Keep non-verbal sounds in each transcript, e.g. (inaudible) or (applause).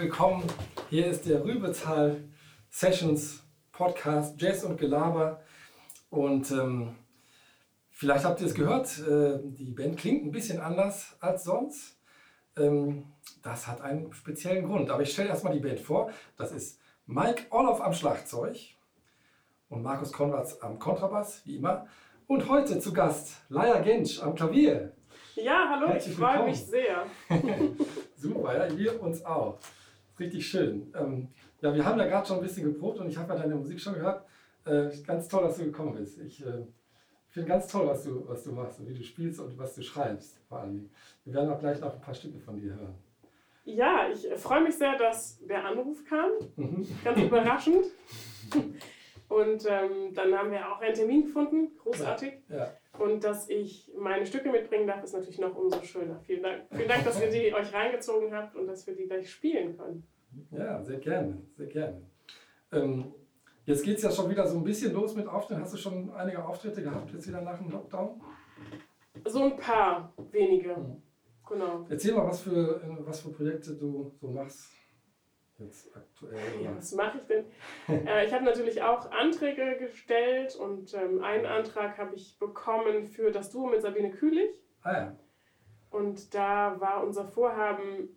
willkommen. Hier ist der Rübezahl Sessions Podcast Jazz und Gelaber. Und ähm, vielleicht habt ihr es gehört, äh, die Band klingt ein bisschen anders als sonst. Ähm, das hat einen speziellen Grund. Aber ich stelle erstmal die Band vor. Das ist Mike Orloff am Schlagzeug und Markus Konrads am Kontrabass, wie immer. Und heute zu Gast Laia Gensch am Klavier. Ja, hallo, Herzlich ich freue mich sehr. (laughs) Super, ja, wir uns auch. Richtig schön. Ähm, ja, wir haben ja gerade schon ein bisschen geprobt und ich habe ja deine Musik schon gehört. Äh, ganz toll, dass du gekommen bist. Ich äh, finde ganz toll, was du, was du machst und wie du spielst und was du schreibst vor allem. Wir werden auch gleich noch ein paar Stücke von dir hören. Ja, ich freue mich sehr, dass der Anruf kam. Mhm. Ganz (laughs) überraschend. Und ähm, dann haben wir auch einen Termin gefunden, großartig. Ja, ja. Und dass ich meine Stücke mitbringen darf, ist natürlich noch umso schöner. Vielen Dank, Vielen Dank dass ihr die (laughs) euch reingezogen habt und dass wir die gleich spielen können. Ja, sehr gerne, sehr gerne. Ähm, jetzt geht es ja schon wieder so ein bisschen los mit Auftritten. Hast du schon einige Auftritte gehabt, jetzt wieder nach dem Lockdown? So ein paar, wenige. Mhm. Genau. Erzähl mal, was für, was für Projekte du so machst jetzt aktuell? Ja, was mache ich denn? (laughs) äh, ich habe natürlich auch Anträge gestellt und ähm, einen Antrag habe ich bekommen für das Duo mit Sabine Kühlich. Ah ja. Und da war unser Vorhaben,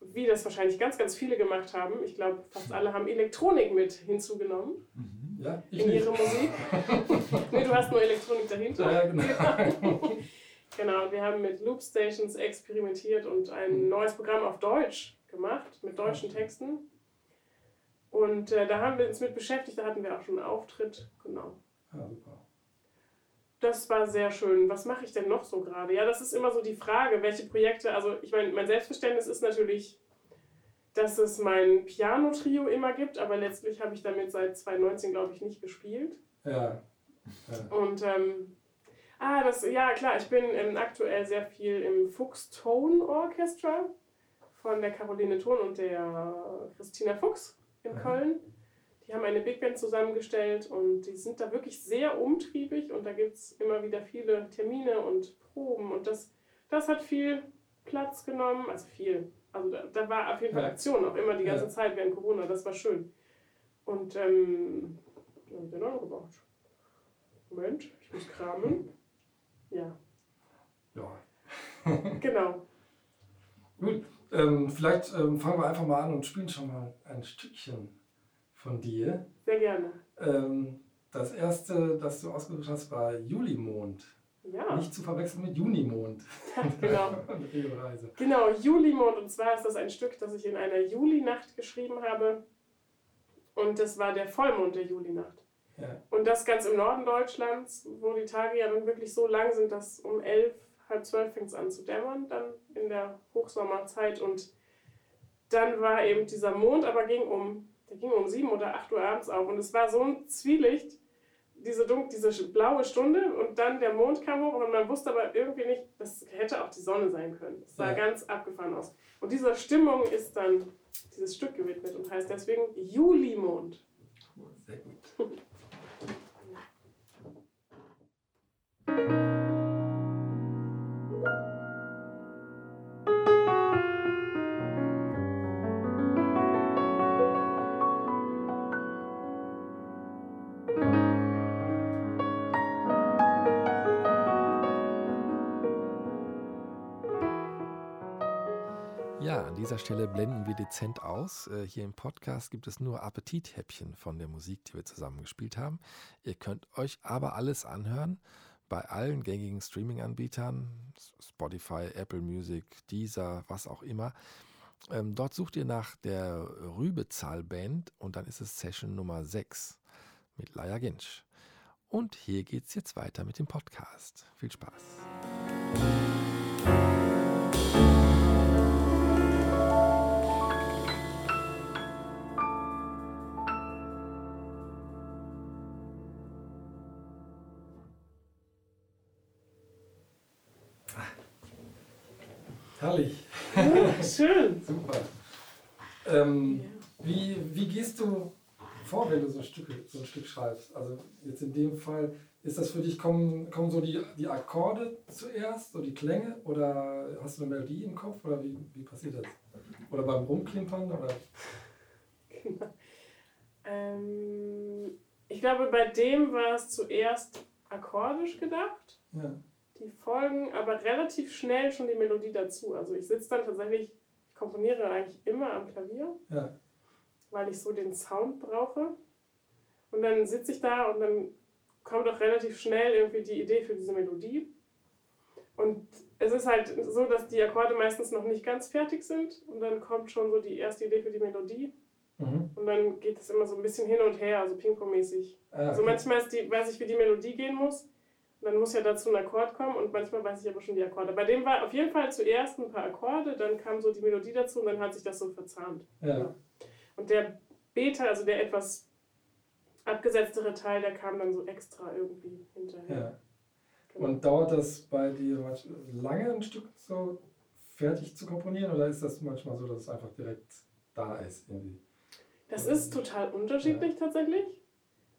wie das wahrscheinlich ganz, ganz viele gemacht haben. Ich glaube, fast alle haben Elektronik mit hinzugenommen. Mhm. Ja, in nicht. ihre Musik. (laughs) nee, du hast nur Elektronik dahinter. Ja, genau. (laughs) genau, wir haben mit Loopstations experimentiert und ein mhm. neues Programm auf Deutsch gemacht mit deutschen Texten. Und äh, da haben wir uns mit beschäftigt, da hatten wir auch schon einen Auftritt. Genau. Ja, super. Das war sehr schön. Was mache ich denn noch so gerade? Ja, das ist immer so die Frage, welche Projekte. Also, ich meine, mein Selbstverständnis ist natürlich, dass es mein Piano-Trio immer gibt, aber letztlich habe ich damit seit 2019, glaube ich, nicht gespielt. Ja. ja. Und, ähm, ah, das, ja, klar, ich bin ähm, aktuell sehr viel im Fuchs Tone Orchestra von der Caroline Thon und der Christina Fuchs in. Köln. Die haben eine Big Band zusammengestellt und die sind da wirklich sehr umtriebig und da gibt es immer wieder viele Termine und Proben und das, das hat viel Platz genommen, also viel. Also da, da war auf jeden Fall Aktion auch immer die ganze ja. Zeit während Corona, das war schön. Und ähm, was habe ich denn noch gemacht? Moment, ich muss kramen. Ja. Ja. genau. (laughs) Gut, ähm, vielleicht ähm, fangen wir einfach mal an und spielen schon mal ein Stückchen von dir. Sehr gerne. Ähm, das erste, das du ausgesucht hast, war Julimond. Ja. Nicht zu verwechseln mit Junimond. genau. (laughs) genau, Julimond. Und zwar ist das ein Stück, das ich in einer Julinacht geschrieben habe. Und das war der Vollmond der Julinacht. Ja. Und das ganz im Norden Deutschlands, wo die Tage ja dann wirklich so lang sind, dass um elf halb zwölf fängt es an zu dämmern, dann in der Hochsommerzeit. Und dann war eben dieser Mond, aber ging um, der ging um sieben oder acht Uhr abends auf. Und es war so ein Zwielicht, diese, dunkel, diese blaue Stunde und dann der Mond kam hoch und man wusste aber irgendwie nicht, das hätte auch die Sonne sein können. Es sah ja. ganz abgefahren aus. Und dieser Stimmung ist dann dieses Stück gewidmet und heißt deswegen Julimond. Sehr gut. (laughs) dieser Stelle blenden wir dezent aus. Äh, hier im Podcast gibt es nur Appetithäppchen von der Musik, die wir zusammen gespielt haben. Ihr könnt euch aber alles anhören bei allen gängigen Streaming-Anbietern, Spotify, Apple Music, Deezer, was auch immer. Ähm, dort sucht ihr nach der Rübezahl-Band und dann ist es Session Nummer 6 mit Laia Ginsch. Und hier geht es jetzt weiter mit dem Podcast. Viel Spaß. Schön. Super. Ähm, wie, wie gehst du vor, wenn du so ein, Stück, so ein Stück schreibst? Also jetzt in dem Fall, ist das für dich, kommen, kommen so die, die Akkorde zuerst, so die Klänge oder hast du eine Melodie im Kopf oder wie, wie passiert das? Oder beim Rumklimpern? Oder? Genau. Ähm, ich glaube, bei dem war es zuerst akkordisch gedacht. Ja. Die folgen aber relativ schnell schon die Melodie dazu. Also ich sitze dann tatsächlich, ich komponiere eigentlich immer am Klavier, ja. weil ich so den Sound brauche. Und dann sitze ich da und dann kommt auch relativ schnell irgendwie die Idee für diese Melodie. Und es ist halt so, dass die Akkorde meistens noch nicht ganz fertig sind und dann kommt schon so die erste Idee für die Melodie. Mhm. Und dann geht es immer so ein bisschen hin und her, also Ping-Pong-mäßig. Ah, okay. Also manchmal ist die, weiß ich, wie die Melodie gehen muss. Dann muss ja dazu ein Akkord kommen und manchmal weiß ich aber schon die Akkorde. Bei dem war auf jeden Fall zuerst ein paar Akkorde, dann kam so die Melodie dazu und dann hat sich das so verzahnt. Ja. Und der Beta, also der etwas abgesetztere Teil, der kam dann so extra irgendwie hinterher. Ja. Genau. Und dauert das bei dir lange ein Stück so fertig zu komponieren oder ist das manchmal so, dass es einfach direkt da ist? Irgendwie? Das ist total unterschiedlich ja. tatsächlich.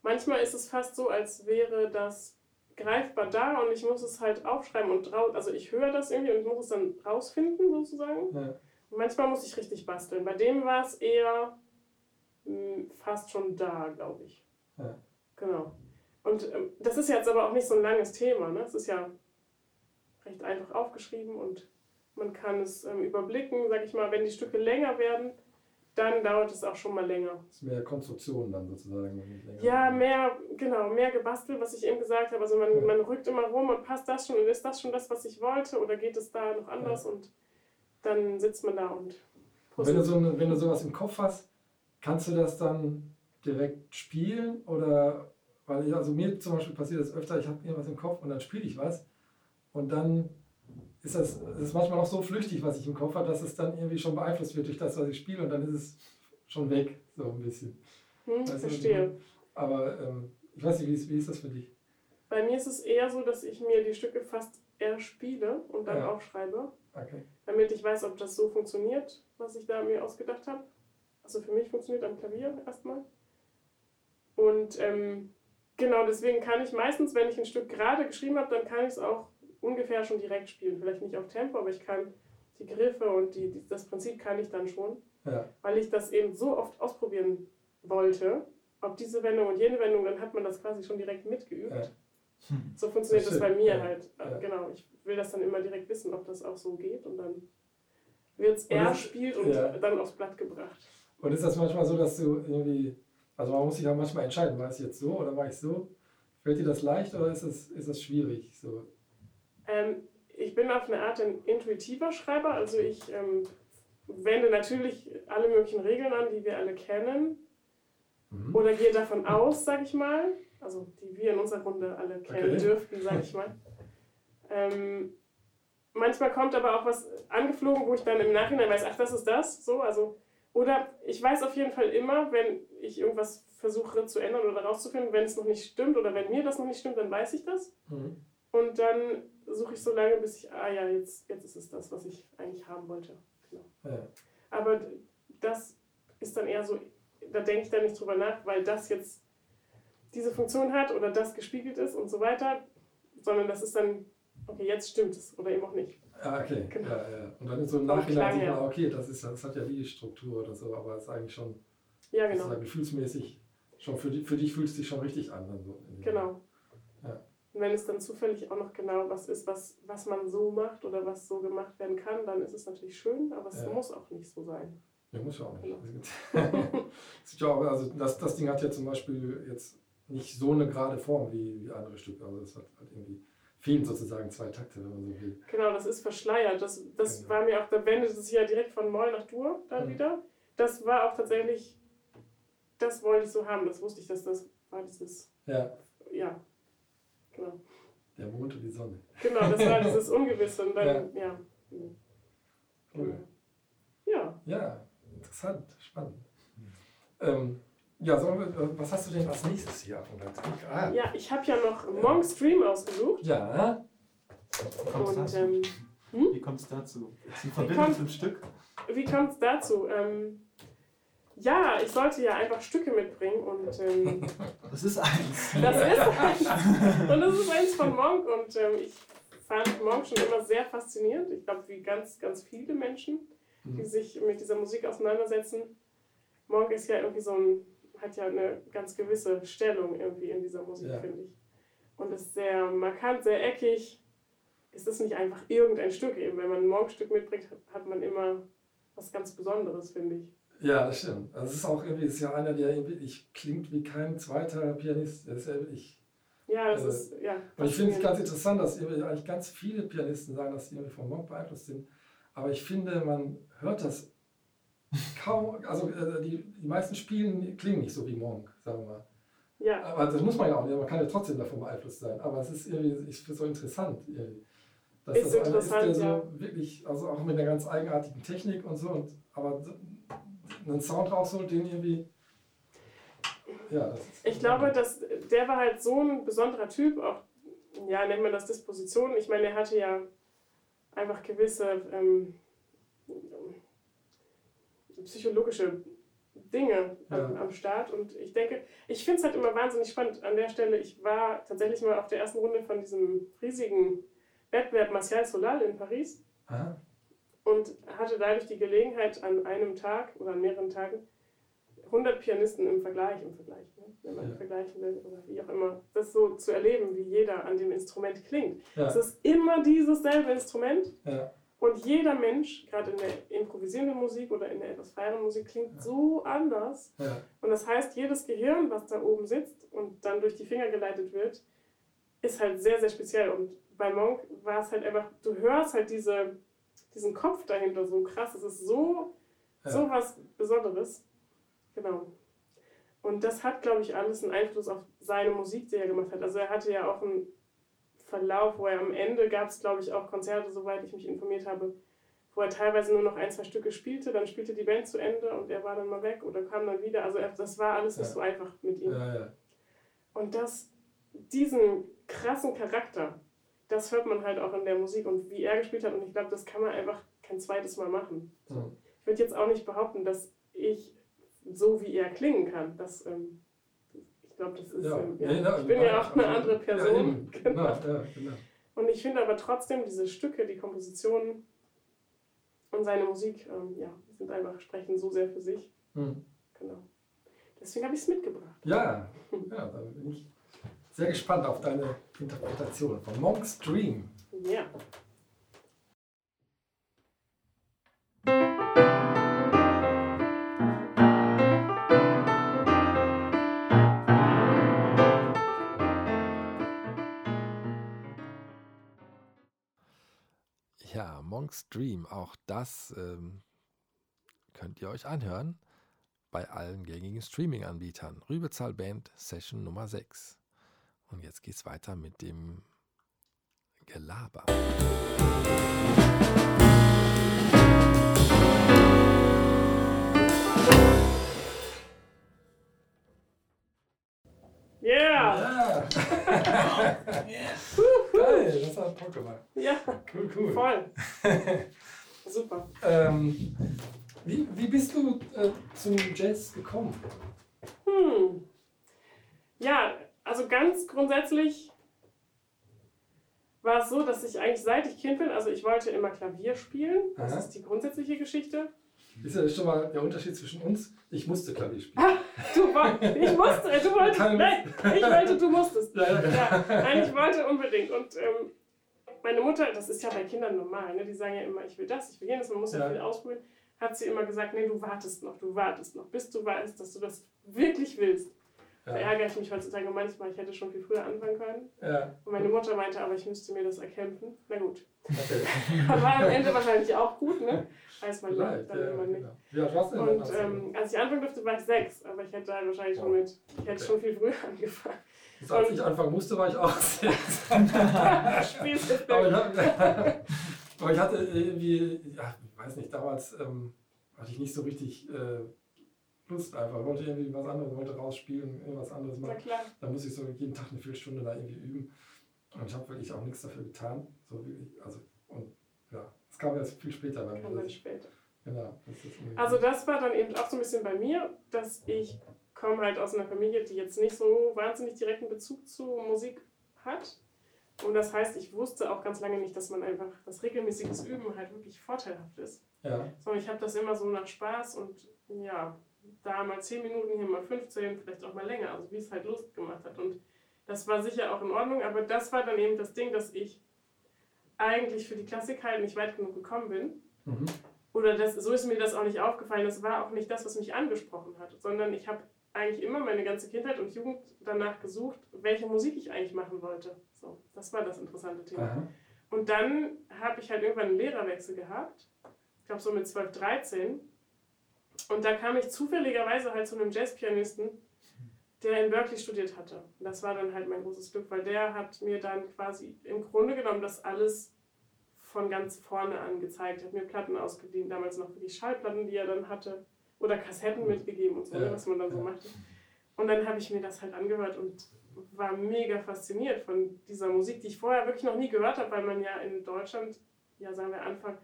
Manchmal ist es fast so, als wäre das greifbar da und ich muss es halt aufschreiben und raus, also ich höre das irgendwie und muss es dann rausfinden sozusagen. Ja. Und manchmal muss ich richtig basteln. Bei dem war es eher mh, hm, fast schon da, glaube ich. Ja. Genau. Und ähm, das ist jetzt aber auch nicht so ein langes Thema. Ne? Es ist ja recht einfach aufgeschrieben und man kann es ähm, überblicken, sag ich mal, wenn die Stücke länger werden, dann dauert es auch schon mal länger. Das ist mehr Konstruktion dann sozusagen. Ja, mehr, genau, mehr gebastelt, was ich eben gesagt habe. Also man, ja. man rückt immer rum und passt das schon und ist das schon das, was ich wollte oder geht es da noch anders ja. und dann sitzt man da und. wenn, du so eine, wenn du sowas im Kopf hast, kannst du das dann direkt spielen oder weil ich, also mir zum Beispiel passiert das öfter, ich habe irgendwas im Kopf und dann spiele ich was und dann ist das, ist manchmal auch so flüchtig, was ich im Kopf habe, dass es dann irgendwie schon beeinflusst wird durch das, was ich spiele und dann ist es schon weg, so ein bisschen. Hm, verstehe. Du? Aber ähm, ich weiß nicht, wie ist, wie ist das für dich? Bei mir ist es eher so, dass ich mir die Stücke fast erspiele und dann ja. aufschreibe. Okay. Damit ich weiß, ob das so funktioniert, was ich da mir ausgedacht habe. Also für mich funktioniert am Klavier erstmal. Und ähm, genau, deswegen kann ich meistens, wenn ich ein Stück gerade geschrieben habe, dann kann ich es auch ungefähr schon direkt spielen. Vielleicht nicht auf Tempo, aber ich kann die Griffe und die, die das Prinzip kann ich dann schon. Ja. Weil ich das eben so oft ausprobieren wollte, ob diese Wendung und jene Wendung, dann hat man das quasi schon direkt mitgeübt. Ja. Hm. So funktioniert das, das bei mir ja. halt. Genau, ich will das dann immer direkt wissen, ob das auch so geht und dann wird es erspielt und dann aufs Blatt gebracht. Und ist das manchmal so, dass du irgendwie, also man muss sich ja manchmal entscheiden, war es jetzt so oder war ich so? Fällt dir das leicht oder ist das, ist das schwierig? So? Ähm, ich bin auf eine Art ein intuitiver Schreiber, also ich ähm, wende natürlich alle möglichen Regeln an, die wir alle kennen. Mhm. Oder gehe davon aus, sag ich mal, also die wir in unserer Runde alle kennen okay. dürften, sag ich mal. ähm, manchmal kommt aber auch was angeflogen, wo ich dann im Nachhinein weiß, ach, das ist das, so, also, oder ich weiß auf jeden Fall immer, wenn ich irgendwas versuche zu ändern oder rauszufinden, wenn es noch nicht stimmt oder wenn mir das noch nicht stimmt, dann weiß ich das. Mhm. Und dann suche ich so lange, bis ich, ah ja, jetzt, jetzt ist es das, was ich eigentlich haben wollte. Genau. Ja. Aber das ist dann eher so, da denke ich dann nicht drüber nach, weil das jetzt diese Funktion hat oder das gespiegelt ist und so weiter, sondern das ist dann, okay, jetzt stimmt es oder eben auch nicht. Ja, okay. Genau. Ja, ja. Und dann ist so im Nachhinein sieht man, okay, das, ist, das hat ja die Struktur oder so, aber es ist eigentlich schon ja, genau. gefühlsmäßig, schon für, die, für dich fühlt es sich schon richtig an. Dann so genau. Und wenn es dann zufällig auch noch genau was ist, was, was man so macht oder was so gemacht werden kann, dann ist es natürlich schön, aber es ja. muss auch nicht so sein. Ja, muss ja auch nicht. Genau. (laughs) also das, das Ding hat ja zum Beispiel jetzt nicht so eine gerade Form wie, wie andere Stücke. Also es hat halt irgendwie fehlen sozusagen zwei Takte, wenn man so will. Genau, das ist verschleiert. Das, das genau. war mir auch, da wendet es sich ja direkt von Moll nach Dur dann mhm. wieder. Das war auch tatsächlich, das wollte ich so haben. Das wusste ich, dass das war dieses. Ja. Ja, Genau. Der Mond und die Sonne. Genau, das war (laughs) dieses Ungewisse und dann, ja. ja. Cool. Ja. Ja, interessant, spannend. Ähm, ja, so, was hast du denn als nächstes hier Ah. Ja, ich habe ja noch Monk Stream ausgesucht. Ja. Und, ähm, hm? Wie kommt es dazu? Ist ein Verbindung zum Stück? Wie kommt es dazu? Ähm, ja, ich sollte ja einfach Stücke mitbringen und. Ähm, (laughs) das ist eins. Das ist eins. Und das ist eins von Monk und ähm, ich fand Monk schon immer sehr faszinierend. Ich glaube, wie ganz, ganz viele Menschen. mhm. die sich mit dieser Musik auseinandersetzen. Monk ist ja irgendwie so ein, hat ja eine ganz gewisse Stellung irgendwie in dieser Musik, ja. finde ich. Und ist sehr markant, sehr eckig. Es ist nicht einfach irgendein Stück eben. Wenn man ein Monk-Stück mitbringt, hat man immer was ganz Besonderes, finde ich. Ja, das stimmt. Also es ist auch irgendwie, ist ja einer, der irgendwie, ich klingt wie kein zweiter Pianist. Das ist ja, ich, ja, das äh, ist, ja. Und ich finde es ganz interessant, dass eigentlich ganz viele Pianisten sagen, dass sie irgendwie vom Monk beeinflusst sind. Aber ich finde, man hört das kaum, also äh, die, die meisten Spielen klingen nicht so wie Monk, sagen wir mal. Ja. Aber das muss man ja auch nicht, man kann ja trotzdem davon beeinflusst sein. Aber es ist irgendwie, ich finde es so interessant. Irgendwie. Dass ist das interessant, ist, der ja. so wirklich, also auch mit einer ganz eigenartigen Technik und so, und, aber einen Sound rausholt, den irgendwie. Ja, ich glaube, dass der war halt so ein besonderer Typ, auch, ja, nennt man das Disposition. Ich meine, er hatte ja einfach gewisse ähm, psychologische Dinge ja. am, am, Start. Und ich denke, ich finde es halt immer wahnsinnig spannend an der Stelle. Ich war tatsächlich mal auf der ersten Runde von diesem riesigen Wettbewerb Martial Solal in Paris. Aha. Und hatte dadurch die Gelegenheit, an einem Tag oder an mehreren Tagen 100 Pianisten im Vergleich, im Vergleich, ne? wenn man ja. vergleichen will oder wie auch immer, das so zu erleben, wie jeder an dem Instrument klingt. Ja. Es ist immer dieses selbe Instrument ja. und jeder Mensch, gerade in der improvisierenden Musik oder in der etwas freieren Musik, klingt so anders. Und das heißt, jedes Gehirn, was da oben sitzt und dann durch die Finger geleitet wird, ist halt sehr, sehr speziell. Und bei Monk war es halt einfach, du hörst halt diese, diesen Kopf dahinter so krass. Es ist so, so was Besonderes. Genau. Und das hat, glaube ich, alles einen Einfluss auf seine Musik, die er gemacht hat. Also er hatte ja auch einen Verlauf, wo er am Ende gab es, glaube ich, auch Konzerte, soweit ich mich informiert habe, wo er teilweise nur noch ein, zwei Stücke spielte, dann spielte die Band zu Ende und er war dann mal weg oder kam dann wieder. Also das war alles nicht ja. so einfach mit ihm. Ja, ja. Und das, diesen krassen Charakter, das hört man halt auch in der Musik und wie er gespielt hat. Und ich glaube, das kann man einfach kein zweites Mal machen. Mhm. Ich würde jetzt auch nicht behaupten, dass ich so wie er klingen kann. Das, ähm, ich glaube, das ist. Ja. Ähm, ja. Ja, ich bin ja auch eine andere Person. (laughs) Genau. genau. Und ich finde aber trotzdem diese Stücke, die Kompositionen und seine Musik, ähm, ja, sind einfach, sprechen so sehr für sich. Mhm. Genau. Deswegen habe ich es mitgebracht. Ja, (laughs) ja, da bin ich sehr gespannt auf deine Interpretation von Monk's Dream. Ja. Monk's Dream, auch das ähm, könnt ihr euch anhören bei allen gängigen Streaming-Anbietern. Rübezahl Band Session Nummer 6. Und jetzt geht's weiter mit dem Gelaber. Yeah! Yeah! (laughs) Geil, das hat Bock gemacht. Ja, cool, cool. Voll. (laughs) Super. Ähm, wie, wie bist du äh, zum Jazz gekommen? Hm. Ja, also ganz grundsätzlich war es so, dass ich eigentlich seit ich Kind bin, also ich wollte immer Klavier spielen. Das Aha. ist die grundsätzliche Geschichte. Ist ja schon mal der Unterschied zwischen uns. Ich musste Klavier spielen. Ah, du, ich musste, du wolltest, nein, ich wollte, du musstest. Ja. Nein, ich wollte unbedingt. Und ähm, meine Mutter, das ist ja bei Kindern normal, ne? die sagen ja immer, ich will das, ich will jenes, man muss ja, ja viel ausprobieren, hat sie immer gesagt, nee, du wartest noch, du wartest noch, bis du weißt, dass du das wirklich willst. Ja. Da ärgere ich mich heutzutage manchmal, ich hätte schon viel früher anfangen können. Ja. Und meine Mutter meinte, aber ich müsste mir das erkämpfen. Na gut. Okay. (laughs) war am Ende wahrscheinlich auch gut, ne? Weiß man nicht, dann ja, immer nicht. Ja, was denn Und ähm, als ich anfangen durfte, war ich sechs, aber ich hätte halt wahrscheinlich schon mit, ich hätte schon viel früher (laughs) angefangen. Das, als ich anfangen musste, war ich auch sechs. aber, ich, (laughs) aber ich hatte irgendwie, ja, ich weiß nicht, damals ähm, hatte ich nicht so richtig äh, Lust einfach. Ich wollte irgendwie was anderes, wollte rausspielen, irgendwas anderes machen. Dann muss ich so jeden Tag eine Viertelstunde da irgendwie üben. Und ich habe wirklich auch nichts dafür getan. So wirklich, also, und ja, es kam erst viel später bei mir. Dann später. Genau. Das also das war dann eben auch so ein bisschen bei mir, dass ich komme halt aus einer Familie, die jetzt nicht so wahnsinnig direkten Bezug zu Musik hat. Und das heißt, ich wusste auch ganz lange nicht, dass man einfach das regelmäßiges Üben halt wirklich vorteilhaft ist. Ja. Sondern ich habe das immer so nach Spaß und ja, da mal 10 Minuten, hier mal 15, vielleicht auch mal länger, also wie es halt Lust gemacht hat. Und das war sicher auch in Ordnung, aber das war dann eben das Ding, dass ich eigentlich für die Klassik halt nicht weit genug gekommen bin. Mhm. Oder das, so ist mir das auch nicht aufgefallen. Das war auch nicht das, was mich angesprochen hat, sondern ich habe eigentlich immer meine ganze Kindheit und Jugend danach gesucht, welche Musik ich eigentlich machen wollte. So, das war das interessante Thema. Aha. Und dann habe ich halt irgendwann einen Lehrerwechsel gehabt. Ich glaube so mit 12, 13. Und da kam ich zufälligerweise halt zu einem Jazzpianisten, der in Berkeley studiert hatte. Das war dann halt mein großes Glück, weil der hat mir dann quasi im Grunde genommen das alles von ganz vorne an gezeigt, hat mir Platten ausgeliehen, damals noch die Schallplatten, die er dann hatte, oder Kassetten mitgegeben und so, ja, was man dann so machte. Und dann habe ich mir das halt angehört und war mega fasziniert von dieser Musik, die ich vorher wirklich noch nie gehört habe, weil man ja in Deutschland, ja sagen wir Anfang,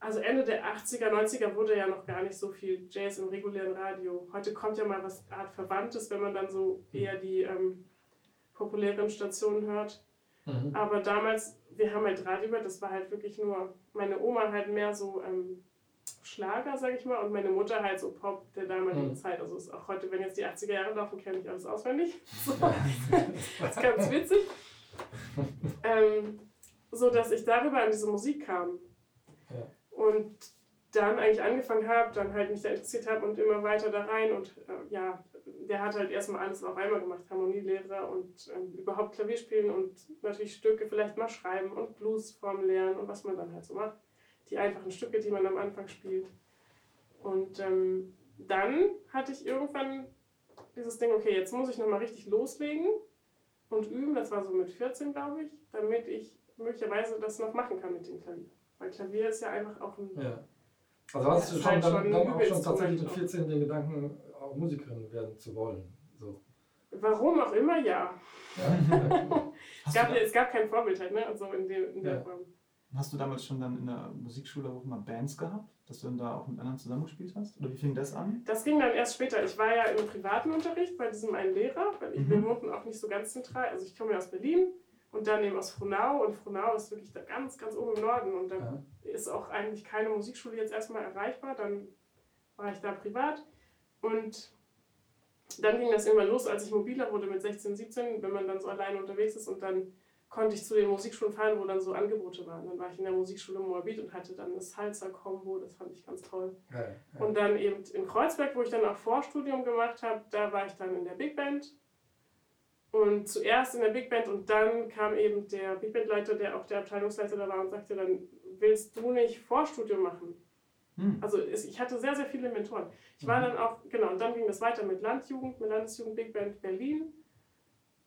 also Ende der 80er, 90er wurde ja noch gar nicht so viel Jazz im regulären Radio. Heute kommt ja mal was Art Verwandtes, wenn man dann so eher die ähm, populären Stationen hört. Mhm. Aber damals, wir haben halt Radio gehört, das war halt wirklich nur, meine Oma halt mehr so ähm, Schlager, sag ich mal, und meine Mutter halt so Pop der damaligen mhm. Zeit. Also ist auch heute, wenn jetzt die 80er Jahre laufen, kenne ich alles auswendig. (laughs) So. das ist ganz witzig. (laughs) ähm, so dass ich darüber an diese Musik kam. Und dann eigentlich angefangen habe, dann halt mich da interessiert habe und immer weiter da rein und äh, ja, der hat halt erstmal alles auf einmal gemacht, Harmonielehrer und äh, überhaupt Klavier spielen und natürlich Stücke vielleicht mal schreiben und Bluesform lernen und was man dann halt so macht die einfachen Stücke, die man am Anfang spielt. Und ähm, dann hatte ich irgendwann dieses Ding, okay, jetzt muss ich nochmal richtig loslegen und üben, das war so mit 14, glaube ich, damit ich möglicherweise das noch machen kann mit dem Klavier. Weil Klavier ist ja einfach auch ein. Ja. Also hast du schon, halt dann, schon dann auch schon tatsächlich mit 14 den Gedanken, auch Musikerin werden zu wollen? So. Warum auch immer, ja. ja. (laughs) es, gab, es gab kein Vorbild halt, ne? Also in, dem, in der ja. Form. Hast du damals schon dann in der Musikschule auch mal Bands gehabt, dass du dann da auch mit anderen zusammengespielt hast? Oder wie fing das an? Das ging dann erst später. Ich war ja im privaten Unterricht bei diesem einen Lehrer, weil ich, mhm. wir wohnten auch nicht so ganz zentral. Also ich komme ja aus Berlin und dann eben aus Frohnau und Frohnau ist wirklich da ganz, ganz oben im Norden und da ja. ist auch eigentlich keine Musikschule jetzt erstmal erreichbar. Dann war ich da privat und dann ging das irgendwann los, als ich mobiler wurde mit 16, 17, wenn man dann so alleine unterwegs ist und dann konnte ich zu den Musikschulen fahren, wo dann so Angebote waren. Dann war ich in der Musikschule Moabit und hatte dann das Salsa-Kombo, das fand ich ganz toll. Ja, ja. Und dann eben in Kreuzberg, wo ich dann auch Vorstudium gemacht habe, da war ich dann in der Big Band. Und zuerst in der Big Band und dann kam eben der Big Band-Leiter, der auch der Abteilungsleiter da war und sagte dann, willst du nicht Vorstudium machen? Hm. Also ich hatte sehr, sehr viele Mentoren. Ich war mhm. dann auch, genau, und dann ging das weiter mit Landjugend, mit Landesjugend Big Band Berlin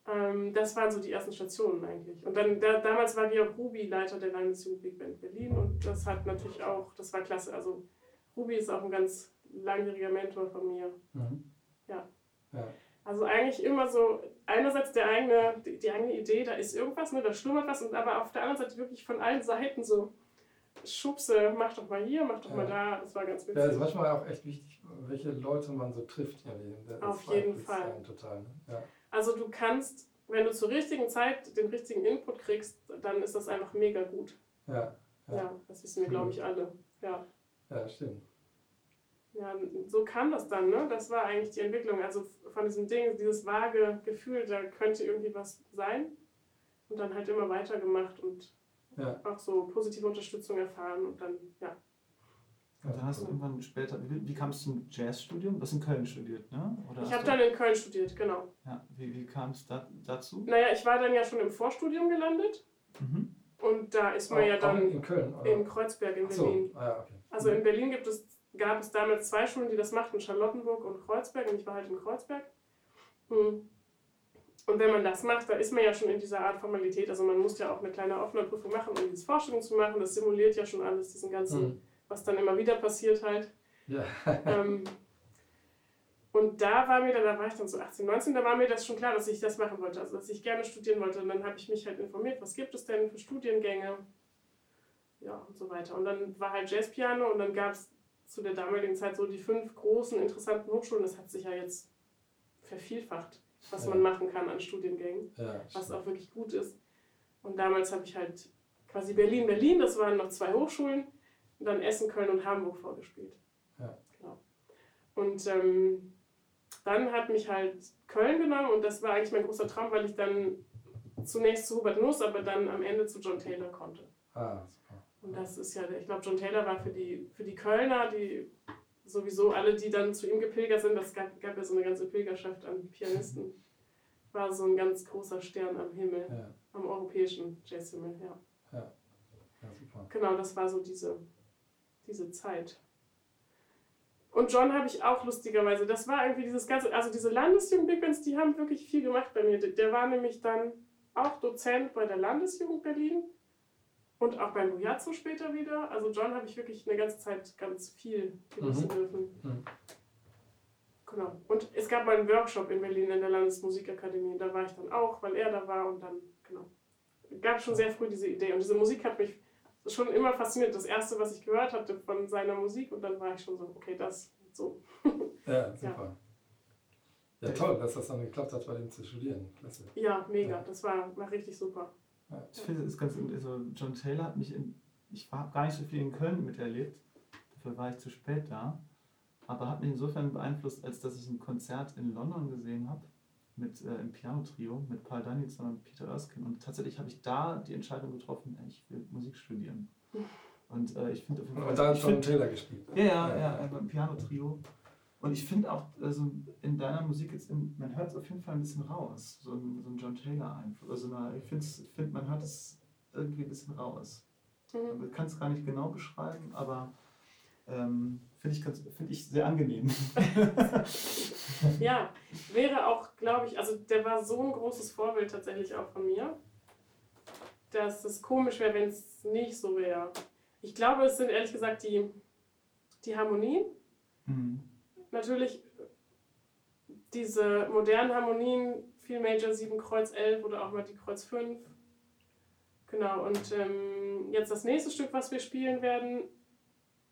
ähm, das waren so die ersten Stationen eigentlich. Und dann da, damals war Georg Ruby Leiter der Landesjugend Big Band Berlin und das hat natürlich auch, das war klasse. Also Ruby ist auch ein ganz langjähriger Mentor von mir. Mhm. Ja. ja. Also eigentlich immer so, einerseits der eigene, die, die, eigene Idee, da ist irgendwas, ne, da schlummert was, und aber auf der anderen Seite wirklich von allen Seiten so Schubse, mach doch mal hier, mach doch ja. mal da, das war ganz witzig. Ja, es ist manchmal auch echt wichtig, welche Leute man so trifft. Ja, das auf jeden Fall. Total, ne? ja. Also du kannst, wenn du zur richtigen Zeit den richtigen Input kriegst, dann ist das einfach mega gut. Ja. Ja, ja das wissen wir, glaube ich, alle. Ja. Ja, stimmt. Ja, so kam das dann, ne? Das war eigentlich die Entwicklung. Also von diesem Ding, dieses vage Gefühl, da könnte irgendwie was sein. Und dann halt immer weitergemacht und ja. auch so positive Unterstützung erfahren und dann, ja. Und dann hast du irgendwann später, wie, wie kam es zum Jazzstudium? Du hast in Köln studiert, ne? Oder ich habe dann in Köln studiert, genau. Ja, wie, wie kam es da, dazu? Naja, ich war dann ja schon im Vorstudium gelandet. Mhm. Und da ist man oh, ja dann in Köln, oder? in Kreuzberg in Berlin. So. Ah, ja, okay. Also in Berlin gibt es, gab es damals zwei Schulen, die das machten, Charlottenburg und Kreuzberg. Und ich war halt in Kreuzberg. Hm. Und wenn man das macht, da ist man ja schon in dieser Art Formalität. Also man muss ja auch eine kleine Aufnahmeprüfung machen, um dieses Vorstellung zu machen. Das simuliert ja schon alles, diesen ganzen... Mhm was dann immer wieder passiert halt. Ja. (laughs) ähm, und da war mir dann, da war ich dann so 18, 19, da war mir das schon klar, dass ich das machen wollte, also dass ich gerne studieren wollte. Und dann habe ich mich halt informiert, was gibt es denn für Studiengänge, ja und so weiter. Und dann war halt Jazzpiano und dann gab es zu der damaligen Zeit so die fünf großen, interessanten Hochschulen. Das hat sich ja jetzt vervielfacht, was ja. man machen kann an Studiengängen, ja, was auch wirklich gut ist. Und damals habe ich halt quasi Berlin, Berlin, das waren noch zwei Hochschulen dann Essen, Köln und Hamburg vorgespielt. Ja. Genau. Und ähm, dann hat mich halt Köln genommen und das war eigentlich mein großer Traum, weil ich dann zunächst zu Hubert Nuss, aber dann am Ende zu John Taylor konnte. Ah. Und das ist ja, ich glaube, John Taylor war für die, für die Kölner, die sowieso alle, die dann zu ihm gepilgert sind, das gab, gab ja so eine ganze Pilgerschaft an Pianisten, war so ein ganz großer Stern am Himmel, ja. am europäischen Jazzhimmel, ja. ja. Ja, super. Genau, das war so diese, diese Zeit. Und John habe ich auch lustigerweise, das war irgendwie dieses ganze, also diese Landesjugend Big Bands, die haben wirklich viel gemacht bei mir. Der war nämlich dann auch Dozent bei der Landesjugend Berlin und auch beim Bujazzo später wieder. Also John habe ich wirklich eine ganze Zeit ganz viel genießen mhm. dürfen. Mhm. Genau. Und es gab mal einen Workshop in Berlin in der Landesmusikakademie. Da war ich dann auch, weil er da war und dann, genau. Gab schon sehr früh diese Idee. Und diese Musik hat mich schon immer fasziniert. Das erste, was ich gehört hatte von seiner Musik und dann war ich schon so, okay, das so. (laughs) Ja, super. Ja, ja toll, dass das dann geklappt hat, bei dem zu studieren. Klasse. Ja, mega. Das war, war richtig super. Ja. Ich finde, es ist ganz, also John Taylor hat mich in, ich habe gar nicht so viel in Köln miterlebt, dafür war ich zu spät da, aber hat mich insofern beeinflusst, als dass ich ein Konzert in London gesehen habe mit äh, im Piano-Trio mit Paul Danielson und Peter Erskine. Und tatsächlich habe ich da die Entscheidung getroffen, ich will Musik studieren. (laughs) Und äh, ich finde auf jeden Fall. Und da hat John Taylor gespielt. Ja, ja, ja, ja beim Piano-Trio. Und ich finde auch, also in deiner Musik jetzt, in, man hört es auf jeden Fall ein bisschen raus, so ein, so ein John Taylor-Einfluss. Also eine, ich finde, find, man hört es irgendwie ein bisschen raus. Mhm. Man kann es gar nicht genau beschreiben, aber ähm, Finde ich, find ich sehr angenehm. (laughs) ja, wäre auch, glaube ich, also der war so ein großes Vorbild tatsächlich auch von mir, dass es komisch wäre, wenn es nicht so wäre. Ich glaube, es sind ehrlich gesagt die, die Harmonien. Mhm. Natürlich diese modernen Harmonien, viel Major 7, Kreuz 11 oder auch mal die Kreuz 5. Genau, und ähm, jetzt das nächste Stück, was wir spielen werden,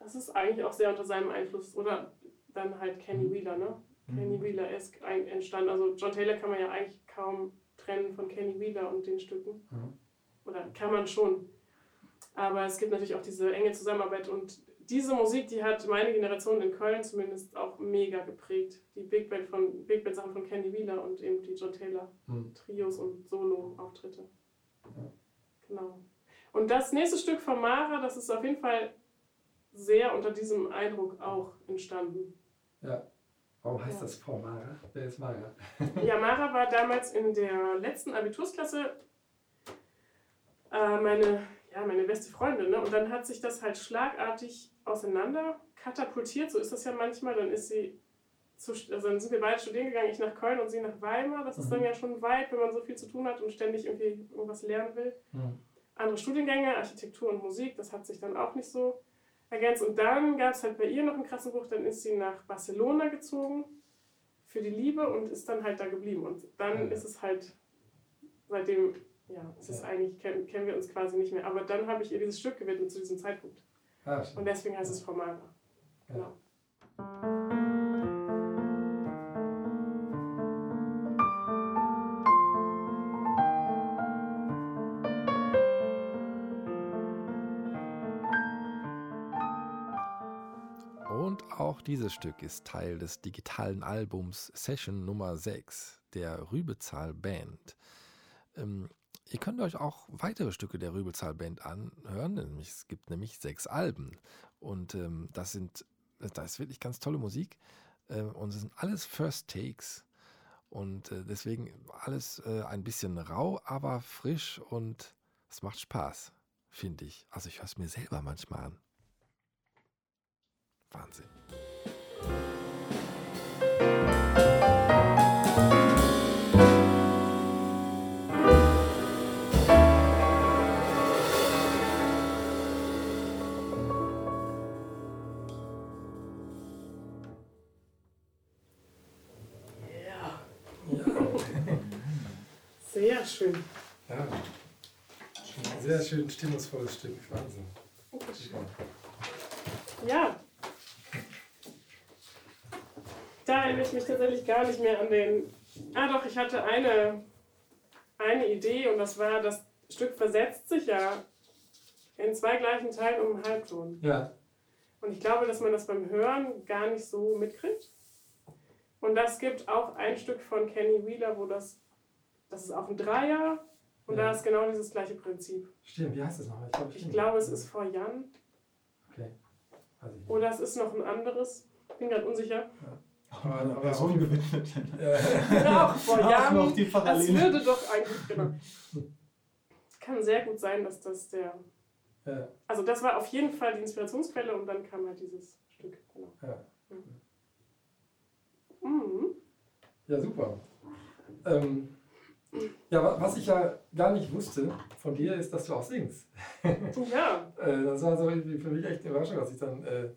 das ist eigentlich auch sehr unter seinem Einfluss. Oder dann halt Kenny mhm. Wheeler, ne? Mhm. Kenny Wheeler ist entstanden. Also John Taylor kann man ja eigentlich kaum trennen von Kenny Wheeler und den Stücken. Mhm. Oder kann man schon. Aber es gibt natürlich auch diese enge Zusammenarbeit und diese Musik, die hat meine Generation in Köln zumindest auch mega geprägt. Die Big Band von Big Band Sachen von Kenny Wheeler und eben die John Taylor mhm. Trios und Solo-Auftritte. Genau. Und das nächste Stück von Mara, das ist auf jeden Fall sehr unter diesem Eindruck auch entstanden. Ja. Warum heißt ja. das Frau Mara? Wer ist Mara? (laughs) ja, Mara war damals in der letzten Abitursklasse äh, meine, ja, meine beste Freundin. Ne? Und dann hat sich das halt schlagartig auseinander katapultiert. So ist das ja manchmal. Dann ist sie zu, also dann sind wir beide studieren gegangen, ich nach Köln und sie nach Weimar. Das ist dann mhm. ja schon weit, wenn man so viel zu tun hat und ständig irgendwie irgendwas lernen will. Mhm. Andere Studiengänge, Architektur und Musik, das hat sich dann auch nicht so ergänzt. Und dann gab es halt bei ihr noch einen krassen Bruch, dann ist sie nach Barcelona gezogen für die Liebe und ist dann halt da geblieben. Und dann ist es halt, seitdem, ja, es ist eigentlich, kennen, kennen wir uns quasi nicht mehr. Aber dann habe ich ihr dieses Stück gewidmet zu diesem Zeitpunkt. Ah, und deswegen heißt es Formata. Genau. Ja. Auch dieses Stück ist Teil des digitalen Albums Session Nummer 6 der Rübezahl Band. Ähm, ihr könnt euch auch weitere Stücke der Rübezahl Band anhören, nämlich, es gibt nämlich sechs Alben und ähm, das sind, das ist wirklich ganz tolle Musik äh, und es sind alles First Takes und äh, deswegen alles äh, ein bisschen rau, aber frisch und es macht Spaß, finde ich. Also ich höre es mir selber manchmal an. Wahnsinn. Schön. Ja. Sehr schön stimmungsvolles Stück. Wahnsinn. Ja, da erinnere ich mich tatsächlich gar nicht mehr an den. Ah, doch, ich hatte eine, eine Idee und das war, das Stück versetzt sich ja In zwei gleichen Teilen um einen Halbton. Ja. Und ich glaube, dass man das beim Hören gar nicht so mitkriegt. Und das gibt auch ein Stück von Kenny Wheeler, wo das, das ist auch ein Dreier und ja. da ist genau dieses gleiche Prinzip. Stimmt, wie heißt das noch? Ich glaube, ich glaube es ist vor Jan. Okay. Also Oder es ist noch ein anderes. Bin gerade unsicher. Ja. Aber, aber Person gewidmet. Ja, (laughs) auch vor Jahren. Noch die das würde doch eigentlich, genau. Kann sehr gut sein, dass das der. Ja. Also, das war auf jeden Fall die Inspirationsquelle und dann kam halt dieses Stück. Genau. Ja. Mhm. Ja, super. Ähm, ja, was ich ja gar nicht wusste von dir, ist, dass du auch singst. (laughs) Ja. äh, das war so für mich echt eine Überraschung, als ich dann äh,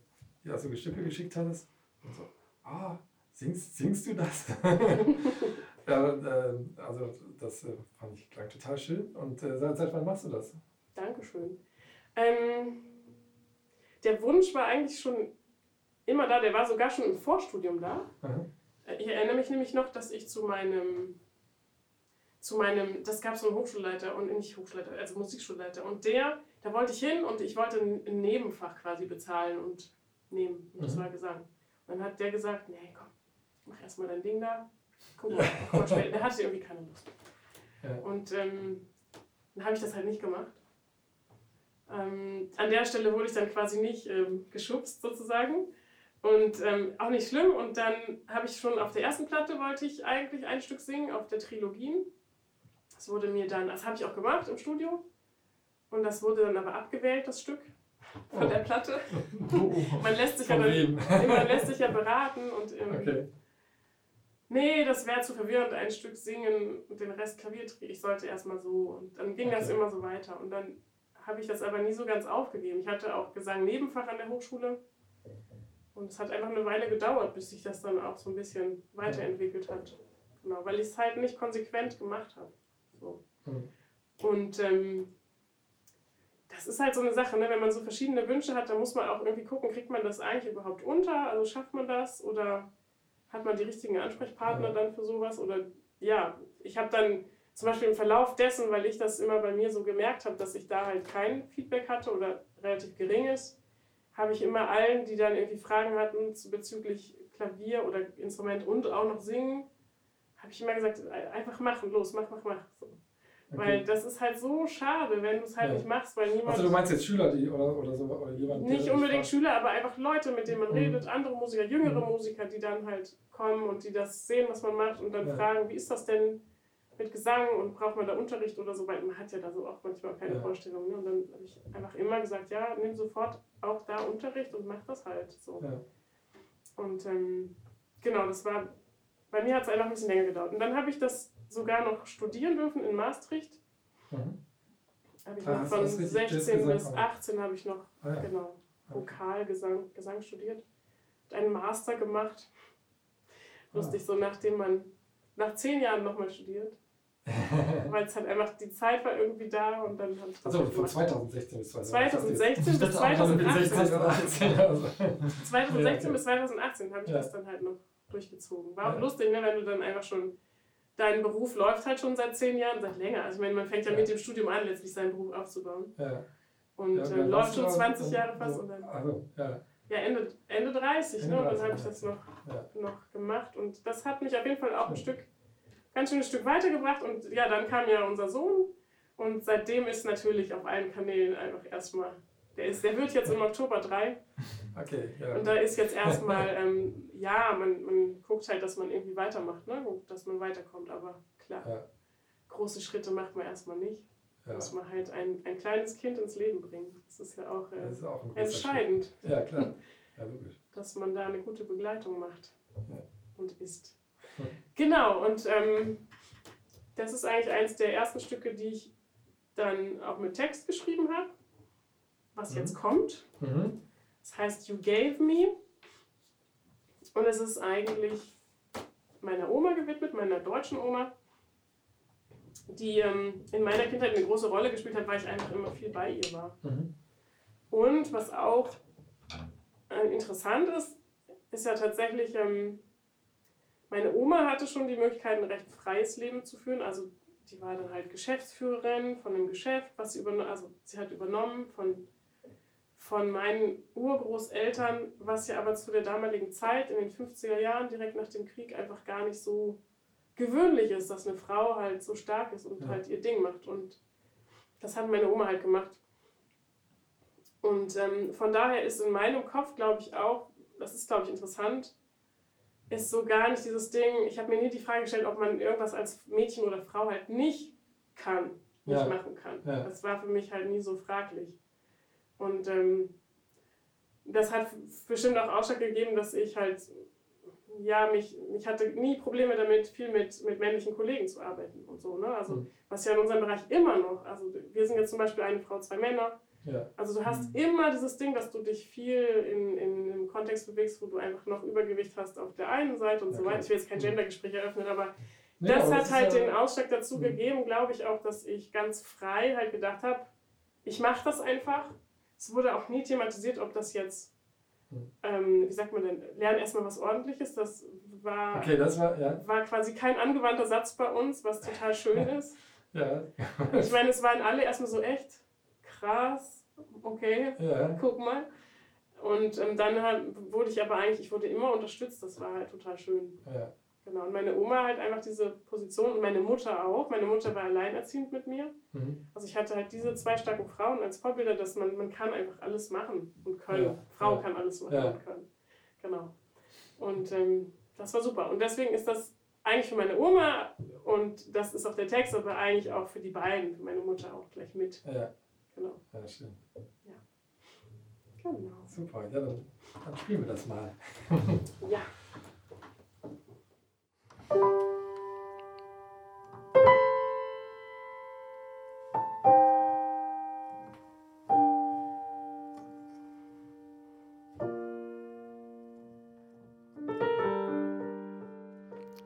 ja, so Stücke geschickt hattest. Und so, ah, singst, singst du das? (laughs) ja, äh, also das äh, fand ich klang total schön. Und seit, seit wann machst du das? Dankeschön. Ähm, der Wunsch war eigentlich schon immer da, der war sogar schon im Vorstudium da. Aha. Ich erinnere mich nämlich noch, dass ich zu meinem, zu meinem, das gab so einen Hochschulleiter und nicht Hochschulleiter, also Musikschulleiter. Und der, da wollte ich hin und ich wollte ein Nebenfach quasi bezahlen und nehmen. Und das mhm. war Gesang. Und dann hat der gesagt, nee, komm, mach erstmal dein Ding da. Guck mal, guck mal später. Der hatte irgendwie keine Lust. Ja. Und ähm, dann habe ich das halt nicht gemacht. Ähm, an der Stelle wurde ich dann quasi nicht ähm, geschubst sozusagen. Und ähm, auch nicht schlimm. Und dann habe ich schon auf der ersten Platte wollte ich eigentlich ein Stück singen, auf der Trilogien. Das wurde mir dann, das habe ich auch gemacht im Studio. Und das wurde dann aber abgewählt, das Stück von oh. der Platte. (laughs) man, lässt sich ja dann, (laughs) man lässt sich ja beraten und ähm, okay. nee, das wäre zu verwirrend, ein Stück singen und den Rest Klavier Ich sollte erstmal so. Und dann ging okay. das immer so weiter. Und dann habe ich das aber nie so ganz aufgegeben. Ich hatte auch Gesang Nebenfach an der Hochschule. Und es hat einfach eine Weile gedauert, bis sich das dann auch so ein bisschen weiterentwickelt hat. Genau, weil ich es halt nicht konsequent gemacht habe. So. Mhm. Und ähm, das ist halt so eine Sache, ne? wenn man so verschiedene Wünsche hat, dann muss man auch irgendwie gucken, kriegt man das eigentlich überhaupt unter? Also schafft man das? Oder hat man die richtigen Ansprechpartner dann für sowas? Oder ja, ich habe dann zum Beispiel im Verlauf dessen, weil ich das immer bei mir so gemerkt habe, dass ich da halt kein Feedback hatte oder relativ geringes, habe ich immer allen, die dann irgendwie Fragen hatten bezüglich Klavier oder Instrument und auch noch Singen, habe ich immer gesagt, einfach machen, los, mach, mach, mach. So. Okay. Weil das ist halt so schade, wenn du es halt ja. nicht machst, weil niemand. Also du meinst jetzt Schüler, die oder, oder so oder jemand. Nicht unbedingt Schüler, aber einfach Leute, mit denen man mhm. redet, andere Musiker, jüngere mhm. Musiker, die dann halt kommen und die das sehen, was man macht und dann ja. fragen, wie ist das denn mit Gesang und braucht man da Unterricht oder so, weil man hat ja da so auch manchmal keine ja. Vorstellung. Ne? Und dann habe ich einfach immer gesagt, ja, nimm sofort auch da Unterricht und mach das halt so. Und ähm, genau, das war, bei mir hat es einfach ein bisschen länger gedauert. Und dann habe ich das sogar noch studieren dürfen in Maastricht. Mhm. Habe ich ah, noch von 16 bis 18 habe ich noch, ah, ja. genau, Vokalgesang Gesang studiert. Einen Master gemacht. Lustig, ah. so nachdem man nach zehn Jahren nochmal studiert. (laughs) Weil es halt einfach die Zeit war irgendwie da und dann habe ich das. Also von 2016 bis 2016 bis 2018. 2016 (laughs) bis 2018 habe ich das dann halt noch durchgezogen. War auch ja. lustig, ne, wenn du dann einfach schon. Dein Beruf läuft halt schon seit zehn Jahren, seit länger. Also ich meine, man fängt ja, ja. mit dem Studium an, letztlich seinen Beruf aufzubauen. Ja. Und äh, läuft schon 20 Jahre fast. Und dann, also, ja. Ja, Ende, Ende 30, Ende ne? Und dann habe ich das noch, noch gemacht. Und das hat mich auf jeden Fall auch ein Stück ganz schönes Stück weitergebracht und ja, dann kam ja unser Sohn und seitdem ist natürlich auf allen Kanälen einfach erstmal, der, ist, der wird jetzt im Oktober drei. Okay, ja. Und da ist jetzt erstmal, ähm, ja, man, man guckt halt, dass man irgendwie weitermacht, ne? dass man weiterkommt, aber klar, ja. große Schritte macht man erstmal nicht. Ja. Muss man halt ein, ein kleines Kind ins Leben bringen. Das ist ja auch, äh, ist auch entscheidend. Schritt. Ja, klar. Ja, logisch. Dass man da eine gute Begleitung macht und ist. Genau, und ähm, das ist eigentlich eines der ersten Stücke, die ich dann auch mit Text geschrieben habe, was mhm. jetzt kommt. Mhm. Das heißt You Gave Me. Und es ist eigentlich meiner Oma gewidmet, meiner deutschen Oma, die ähm, in meiner Kindheit eine große Rolle gespielt hat, weil ich einfach immer viel bei ihr war. Mhm. Und was auch äh, interessant ist, ist ja tatsächlich, ähm, meine Oma hatte schon die Möglichkeit, ein recht freies Leben zu führen. Also die war dann halt Geschäftsführerin von einem Geschäft, was sie übernommen, also sie hat übernommen von, von meinen Urgroßeltern, was ja aber zu der damaligen Zeit, in den 50er Jahren, direkt nach dem Krieg, einfach gar nicht so gewöhnlich ist, dass eine Frau halt so stark ist und ja. halt ihr Ding macht. Und das hat meine Oma halt gemacht. Und ähm, von daher ist in meinem Kopf, glaube ich, auch, das ist, glaube ich, interessant, ist so gar nicht dieses Ding, ich habe mir nie die Frage gestellt, ob man irgendwas als Mädchen oder Frau halt nicht kann, nicht ja. machen kann. Ja. Das war für mich halt nie so fraglich. Und ähm, das hat bestimmt auch Ausschlag gegeben, dass ich halt, ja, mich, ich hatte nie Probleme damit, viel mit, mit männlichen Kollegen zu arbeiten und so. Ne? Also, mhm. was ja in unserem Bereich immer noch, also wir sind jetzt zum Beispiel eine Frau, zwei Männer, ja. Also du hast mhm. immer dieses Ding, dass du dich viel in, in einem Kontext bewegst, wo du einfach noch Übergewicht hast auf der einen Seite und ja, so weiter. Ich will jetzt kein mhm. Gendergespräch eröffnen, aber nee, das aber hat halt ja den Ausschlag dazu mhm. gegeben, glaube ich auch, dass ich ganz frei halt gedacht habe, ich mache das einfach. Es wurde auch nie thematisiert, ob das jetzt, mhm. ähm, wie sagt man denn, lernen erstmal was ordentliches. Das war, okay, das war, ja. war quasi kein angewandter Satz bei uns, was total schön (laughs) ist. ja. ich meine, es waren alle erstmal so echt krass, okay, ja. guck mal. Und ähm, dann halt, wurde ich aber eigentlich, ich wurde immer unterstützt, das war halt total schön. Ja. Genau, und meine Oma halt einfach diese Position und meine Mutter auch. Meine Mutter war alleinerziehend mit mir. Mhm. Also ich hatte halt diese zwei starken Frauen als Vorbilder, dass man, man kann einfach alles machen und können. Ja. Frau ja. kann alles machen ja. und können. Genau. Und ähm, das war super. Und deswegen ist das eigentlich für meine Oma und das ist auch der Text, aber eigentlich auch für die beiden, für meine Mutter auch gleich mit. Ja. Genau. Ja, schön. Ja. Genau. Super, ja, dann, dann spielen wir das mal. ja.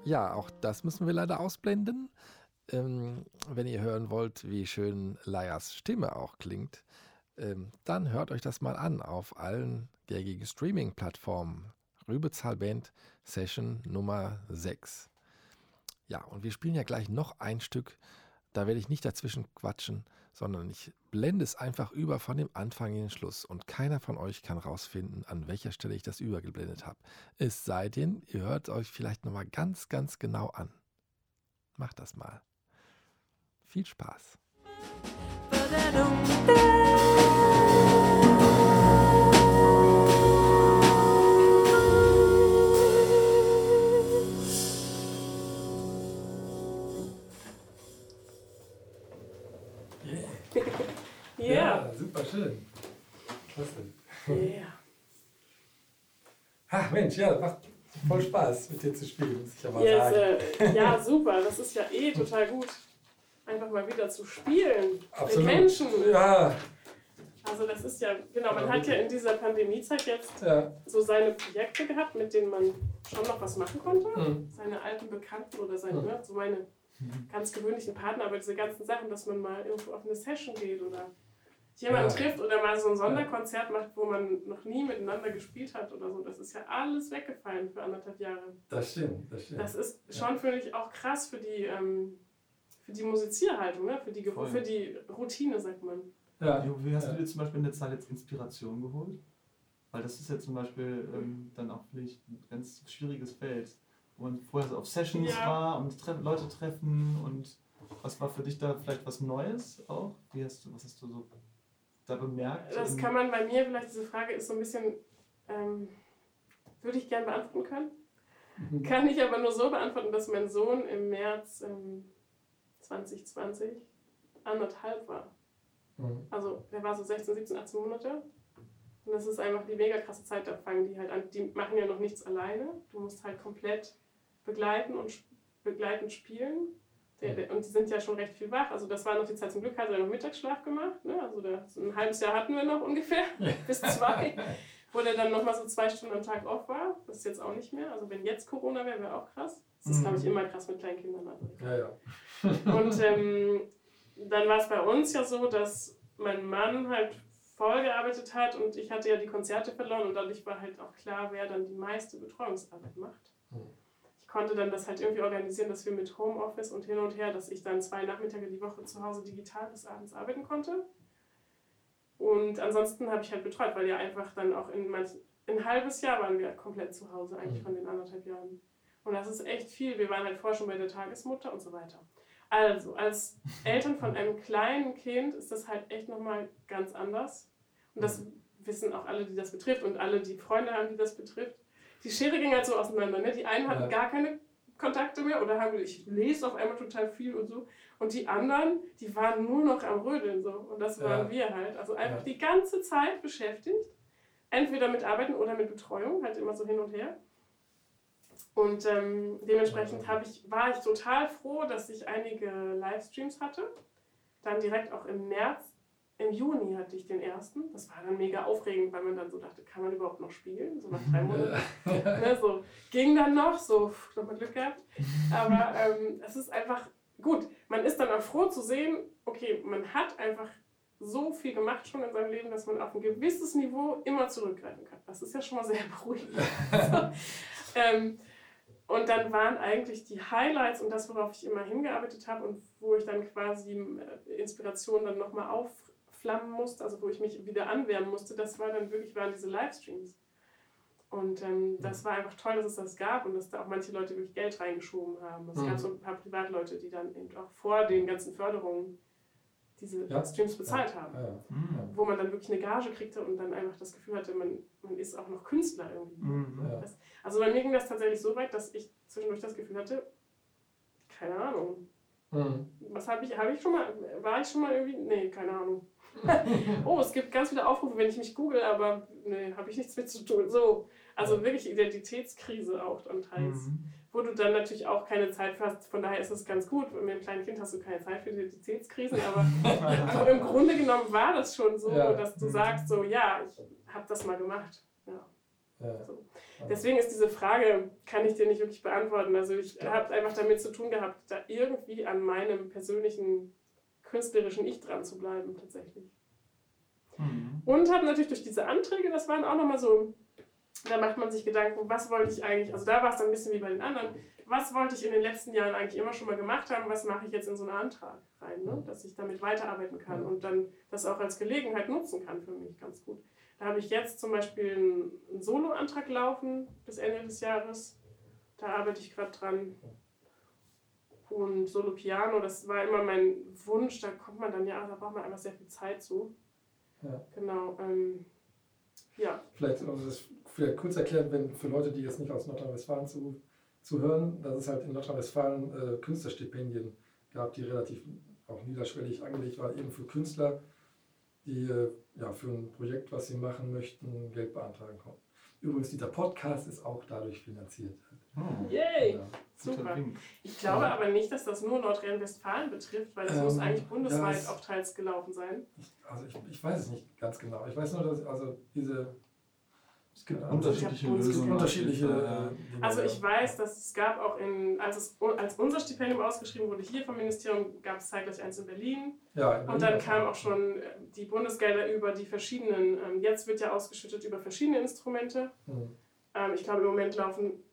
Ja, auch das müssen wir leider ausblenden. Ähm, wenn ihr hören wollt, wie schön Layas Stimme auch klingt, ähm, dann hört euch das mal an auf allen gängigen Streaming-Plattformen. Rübezahl Band Session Nummer 6. Ja, und wir spielen ja gleich noch ein Stück. Da werde ich nicht dazwischen quatschen, sondern ich blende es einfach über von dem Anfang in den Schluss und keiner von euch kann rausfinden, an welcher Stelle ich das übergeblendet habe. Es sei denn, ihr hört euch vielleicht nochmal ganz, ganz genau an. Macht das mal. Viel Spaß. Schön. Klasse. Yeah. Ach Mensch, ja, macht voll Spaß mit dir zu spielen, muss ich aber yes, sagen. Äh, ja, super, das ist ja eh total gut einfach mal wieder zu spielen Absolut. mit Menschen. Ja. Also das ist ja, genau, man hat ja in dieser Pandemiezeit jetzt ja. so seine Projekte gehabt, mit denen man schon noch was machen konnte. Mhm. Seine alten Bekannten oder seine, mhm. so meine ganz gewöhnlichen Partner, aber diese ganzen Sachen, dass man mal irgendwo auf eine Session geht oder jemanden ja. trifft oder mal so ein Sonderkonzert macht, wo man noch nie miteinander gespielt hat oder so, das ist ja alles weggefallen für anderthalb Jahre. Das stimmt, das stimmt. Das ist schon, finde ich, auch krass für die ähm, für die Musizierhaltung, ne? für, die, für die Routine, sagt man. Ja. Wie hast du dir zum Beispiel in der Zeit jetzt Inspiration geholt? Weil das ist ja zum Beispiel ähm, dann auch vielleicht ein ganz schwieriges Feld, wo man vorher so auf Sessions ja. war und tre Leute treffen und was war für dich da vielleicht was Neues auch? Wie hast du, was hast du so da bemerkt? Das kann man bei mir, vielleicht diese Frage ist so ein bisschen, ähm, würde ich gerne beantworten können. Mhm. Kann ich aber nur so beantworten, dass mein Sohn im März ähm, 2020 anderthalb war. Mhm. Also der war so 16, 17, 18 Monate. Und das ist einfach die mega krasse Zeit, da fangen die halt an. Die machen ja noch nichts alleine. Du musst halt komplett begleiten und begleitend spielen. Der, der, und die sind ja schon recht viel wach. Also das war noch die Zeit, zum Glück hat er noch Mittagsschlaf gemacht. Ne? Also da, so ein halbes Jahr hatten wir noch ungefähr, (laughs) bis zwei. Wo der dann nochmal so zwei Stunden am Tag off war. Das ist jetzt auch nicht mehr. Also wenn jetzt Corona wäre, wäre auch krass. Das ist, glaube ich, mhm. immer krass mit kleinen Kindern. Also. Ja, ja. (laughs) Und ähm, dann war es bei uns ja so, dass mein Mann halt voll gearbeitet hat und ich hatte ja die Konzerte verloren und dadurch war halt auch klar, wer dann die meiste Betreuungsarbeit macht. Mhm. Konnte dann das halt irgendwie organisieren, dass wir mit Homeoffice und hin und her, dass ich dann zwei Nachmittage die Woche zu Hause digital bis abends arbeiten konnte. Und ansonsten habe ich halt betreut, weil ja einfach dann auch in manchen, ein halbes Jahr waren wir komplett zu Hause, eigentlich mhm. von den anderthalb Jahren. Und das ist echt viel. Wir waren halt vorher schon bei der Tagesmutter und so weiter. Also, als Eltern von einem kleinen Kind ist das halt echt nochmal ganz anders. Und das wissen auch alle, die das betrifft und alle, die Freunde haben, die das betrifft. Die Schere ging halt so auseinander. Ne? Die einen hatten ja. gar keine Kontakte mehr oder haben, ich lese auf einmal total viel und so. Und die anderen, die waren nur noch am Rödeln so. Und das waren ja. wir halt. Also einfach ja. die ganze Zeit beschäftigt. Entweder mit Arbeiten oder mit Betreuung, halt immer so hin und her. Und ähm, dementsprechend ich, war ich total froh, dass ich einige Livestreams hatte. Dann direkt auch im März, im Juni hatte ich den ersten. Das war dann mega aufregend, weil man dann so dachte, kann man überhaupt noch spielen? So nach drei (laughs) Monaten. ne, so, ging dann noch, so nochmal Glück gehabt. Aber ähm, es ist einfach gut. Man ist dann auch froh zu sehen, okay, man hat einfach so viel gemacht schon in seinem Leben, dass man auf ein gewisses Niveau immer zurückgreifen kann. Das ist ja schon mal sehr (laughs) beruhigend. (laughs) ähm, und dann waren eigentlich die Highlights und das, worauf ich immer hingearbeitet habe und wo ich dann quasi äh, Inspiration dann nochmal aufflammen musste, also wo ich mich wieder anwärmen musste, das war dann wirklich, waren diese Livestreams. Und ähm, das war einfach toll, dass es das gab und dass da auch manche Leute wirklich Geld reingeschoben haben. Es mhm. gab so ein paar Privatleute, die dann eben auch vor den ganzen Förderungen diese ja. Streams bezahlt ja. haben. Ja, mhm. Wo man dann wirklich eine Gage kriegte und dann einfach das Gefühl hatte, man, man ist auch noch Künstler irgendwie. Mhm. Also bei mir ging das tatsächlich so weit, dass ich zwischendurch das Gefühl hatte, keine Ahnung. Mhm. Was habe ich, habe ich schon mal, war ich schon mal irgendwie, nee, keine Ahnung. (laughs) oh, es gibt ganz viele Aufrufe, wenn ich mich google, aber nee, habe ich nichts mit zu tun. So, also wirklich Identitätskrise auch anteils. Mhm wo du dann natürlich auch keine Zeit für hast. Von daher ist es ganz gut. Mit einem kleinen Kind hast du keine Zeit für Identitätskrisen, aber (laughs) so im Grunde genommen war das schon so, ja. dass du mhm. sagst, so ja, ich habe das mal gemacht. Ja. ja. So. Deswegen ist diese Frage, kann ich dir nicht wirklich beantworten. Also ich habe einfach damit zu tun gehabt, da irgendwie an meinem persönlichen künstlerischen Ich dran zu bleiben, tatsächlich. Mhm. Und habe natürlich durch diese Anträge, das waren auch nochmal so da macht man sich Gedanken, was wollte ich eigentlich, also da war es dann ein bisschen wie bei den anderen, was wollte ich in den letzten Jahren eigentlich immer schon mal gemacht haben, was mache ich jetzt in so einen Antrag rein, ne? dass ich damit weiterarbeiten kann und dann das auch als Gelegenheit nutzen kann für mich ganz gut. Da habe ich jetzt zum Beispiel einen Solo-Antrag laufen bis Ende des Jahres. Da arbeite ich gerade dran. Und Solo-Piano, das war immer mein Wunsch. Da kommt man dann ja, da braucht man einfach sehr viel Zeit zu. Ja. Genau. Ähm, ja. Vielleicht, um das vielleicht kurz erklären, wenn für Leute, die jetzt nicht aus Nordrhein-Westfalen zu, zu hören, dass es halt in Nordrhein-Westfalen äh, Künstlerstipendien gab, die relativ auch niederschwellig angelegt waren, eben für Künstler, die äh, ja, für ein Projekt, was sie machen möchten, Geld beantragen konnten. Übrigens, dieser Podcast ist auch dadurch finanziert. Oh. Yay! Ja. Super. Ich glaube ja. aber nicht, dass das nur Nordrhein-Westfalen betrifft, weil es ähm, muss eigentlich bundesweit ja, auch teils gelaufen sein. Ich, also ich, ich weiß es nicht ganz genau. Ich weiß nur, dass also diese es gibt ja, unterschiedliche Lösungen. Es gibt unterschiedliche. Äh, also ich weiß, dass es gab auch in, als, es, als unser Stipendium ausgeschrieben wurde, hier vom Ministerium gab es zeitgleich eins in Berlin. Ja, in Berlin und dann kamen auch schon äh, die Bundesgelder über die verschiedenen, ähm, jetzt wird ja ausgeschüttet über verschiedene Instrumente. Hm. Ähm, ich glaube im Moment laufen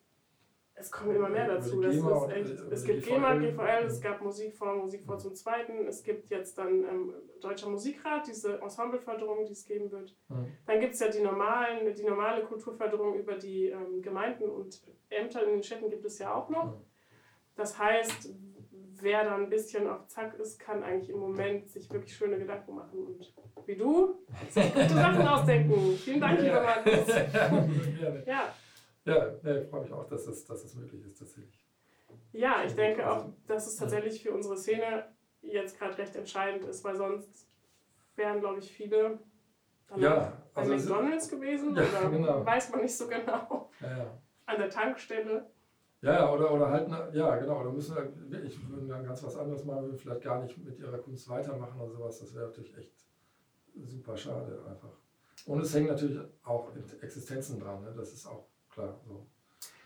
es kommen immer mehr dazu. Das ist echt, es gibt GEMA, GVL, es gab Musikfonds, Musikfonds zum Zweiten, es gibt jetzt dann ähm, Deutscher Musikrat, diese Ensembleförderung, die es geben wird. Mhm. Dann gibt es ja die, normalen, die normale Kulturförderung über die ähm, Gemeinden und Ämter in den Städten gibt es ja auch noch. Mhm. Das heißt, wer da ein bisschen auf Zack ist, kann eigentlich im Moment sich wirklich schöne Gedanken machen und wie du sich gute Sachen ausdenken. Vielen Dank, lieber Markus. (laughs) ja. Ja, nee, ich freue mich auch, dass es, dass es möglich ist tatsächlich. Ja, ich denke auch, dass es tatsächlich für unsere Szene jetzt gerade recht entscheidend ist, weil sonst wären, glaube ich, viele dann ja, also bei McDonalds gewesen ja, oder genau. weiß man nicht so genau. Ja, ja. An der Tankstelle. Ja, oder, oder halt, ja, genau, oder müssen wirklich, würden dann ganz was anderes machen, würden vielleicht gar nicht mit ihrer Kunst weitermachen oder sowas. Das wäre natürlich echt super schade einfach. Und es hängen natürlich auch Existenzen dran, ne? das ist auch klar. So.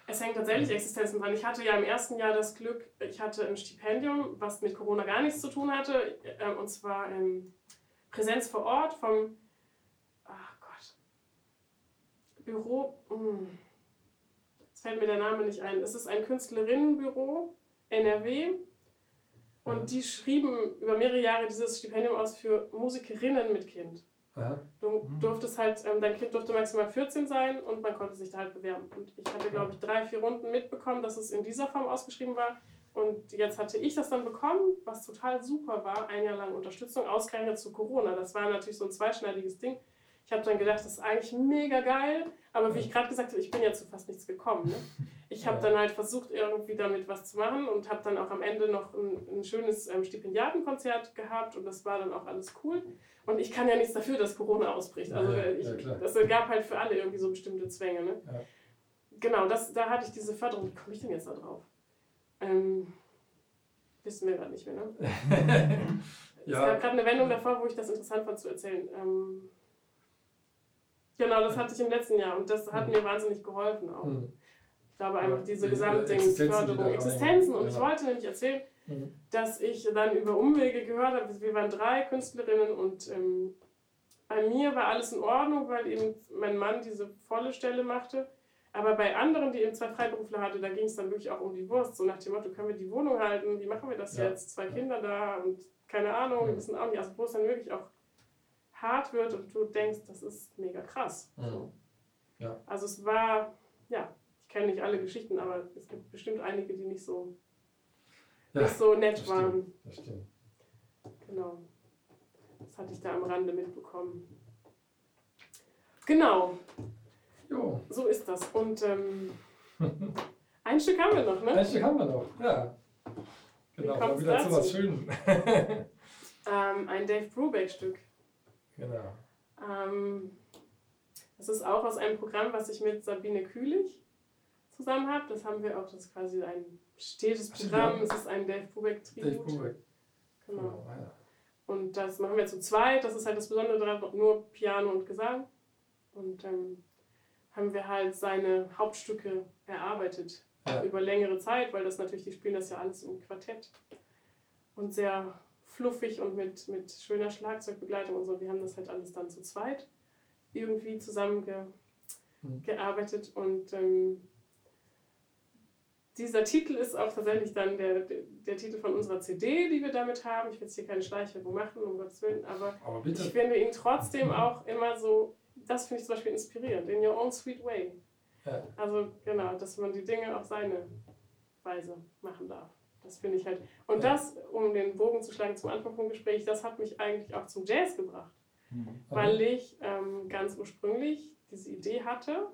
Es hängt tatsächlich Existenzen dran. Ich hatte ja im ersten Jahr das Glück, ich hatte ein Stipendium, was mit Corona gar nichts zu tun hatte, äh, und zwar in Präsenz vor Ort vom ach Gott, Büro. Mh. Hm, es fällt mir der Name nicht ein. Es ist ein Künstlerinnenbüro, NRW. Und die schrieben über mehrere Jahre dieses Stipendium aus für Musikerinnen mit Kind. Du durftest halt, ähm, dein Kind durfte maximal 14 sein und man konnte sich da halt bewerben. Und ich hatte, glaube ich, drei, vier Runden mitbekommen, dass es in dieser Form ausgeschrieben war. Und jetzt hatte ich das dann bekommen, was total super war, ein Jahr lang Unterstützung, ausgerechnet zu Corona. Das war natürlich so ein zweischneidiges Ding. Ich habe dann gedacht, das ist eigentlich mega geil, aber wie ich gerade gesagt habe, ich bin ja zu fast nichts gekommen. Ne? Ich habe dann halt versucht, irgendwie damit was zu machen und habe dann auch am Ende noch ein, ein schönes ähm, Stipendiatenkonzert gehabt und das war dann auch alles cool. Und ich kann ja nichts dafür, dass Corona ausbricht. Also ja, ich, ja, das gab halt für alle irgendwie so bestimmte Zwänge. Ne? Ja. Genau, das, da hatte ich diese Förderung. Wie komme ich denn jetzt da drauf? Ähm, wissen wir gerade nicht mehr, ne? (laughs) es gab gerade eine Wendung davor, wo ich das interessant fand zu erzählen. Ähm, Genau, das hatte ich im letzten Jahr und das hat mir wahnsinnig geholfen auch. Mhm. Ich glaube einfach diese gesamte Förderung, Existenzen. Und ich wollte nämlich erzählen, mhm. dass ich dann über Umwege gehört habe, wir waren drei Künstlerinnen und ähm, bei mir war alles in Ordnung, weil eben mein Mann diese volle Stelle machte. Aber bei anderen, die eben zwei Freiberufler hatte, da ging es dann wirklich auch um die Wurst. So nach dem Motto, können wir die Wohnung halten? Wie machen wir das ja. jetzt? Zwei Kinder da und keine Ahnung, wir wissen auch nicht. Also wo es dann wirklich auch hart wird und du denkst, das ist mega krass. Mhm. Ja. Also es war, ja, ich kenne nicht alle Geschichten, aber es gibt bestimmt einige, die nicht so, ja, nicht so nett das waren. Stimmt, das stimmt. Genau. Das hatte ich da am Rande mitbekommen. Genau. Jo. So ist das. Und ähm, (laughs) ein Stück haben wir noch, ne? Ein Stück haben wir noch, ja. Genau, mal wieder zu was Schönes. (laughs) ähm, ein Dave Brubeck-Stück. Genau. Ähm, das ist auch aus einem Programm, was ich mit Sabine Kühlich zusammen habe. Das haben wir auch, das ist quasi ein stetes Programm. Es ist ein Dave Brubeck Tribut. Dave Brubeck. Genau. genau ja. Und das machen wir zu zweit. Das ist halt das Besondere daran, nur Piano und Gesang. Und ähm, haben wir halt seine Hauptstücke erarbeitet ja. über längere Zeit, weil das natürlich, die spielen das ja alles im Quartett. Und sehr fluffig und mit, mit schöner Schlagzeugbegleitung und so. Wir haben das halt alles dann zu zweit irgendwie zusammengearbeitet mhm. und ähm, dieser Titel ist auch tatsächlich dann der, der, der, Titel von unserer CD, die wir damit haben. Ich will jetzt hier keine Schleichwerbung machen, um Gottes Willen, aber, aber ich finde ihn trotzdem auch immer so, das finde ich zum Beispiel inspirierend, in your own sweet way. Ja. Also genau, dass man die Dinge auf seine Weise machen darf. Das finde ich halt. Und ja. das, um den Bogen zu schlagen zum Anfang vom Gespräch, das hat mich eigentlich auch zum Jazz gebracht. Mhm. Weil ich ähm, ganz ursprünglich diese Idee hatte,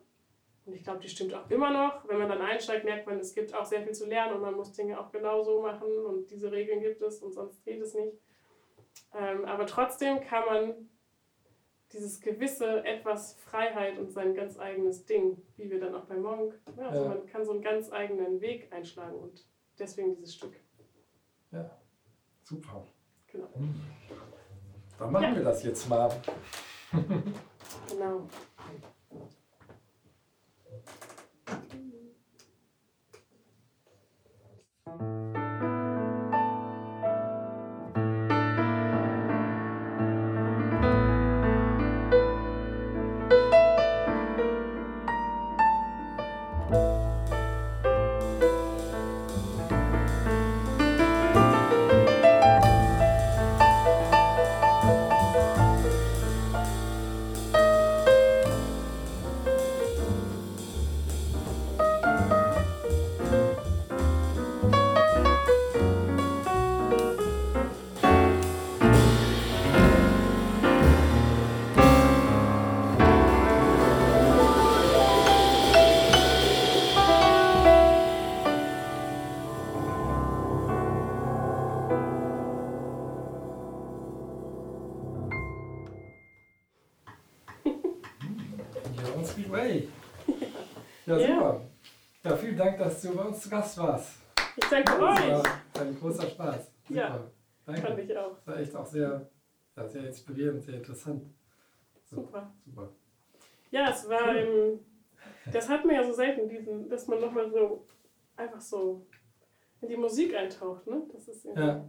und ich glaube, die stimmt auch immer noch. Wenn man dann einsteigt, merkt man, es gibt auch sehr viel zu lernen und man muss Dinge auch genau so machen und diese Regeln gibt es und sonst geht es nicht. Ähm, aber trotzdem kann man dieses gewisse etwas Freiheit und sein ganz eigenes Ding, wie wir dann auch bei Monk, ja, also ja. man kann so einen ganz eigenen Weg einschlagen und deswegen dieses Stück. Ja, super. Genau. Hm. Dann machen ja. wir das jetzt mal. genau. Zu Gast warst. Ich danke das euch. War ein großer Spaß. Super. Ja, danke. fand ich auch. Das war echt auch sehr, sehr inspirierend, sehr interessant. So, super. Super. Ja, es war, ähm, das hat man ja so selten, diesen, dass man nochmal so einfach so in die Musik eintaucht. Ne? Das ist ja.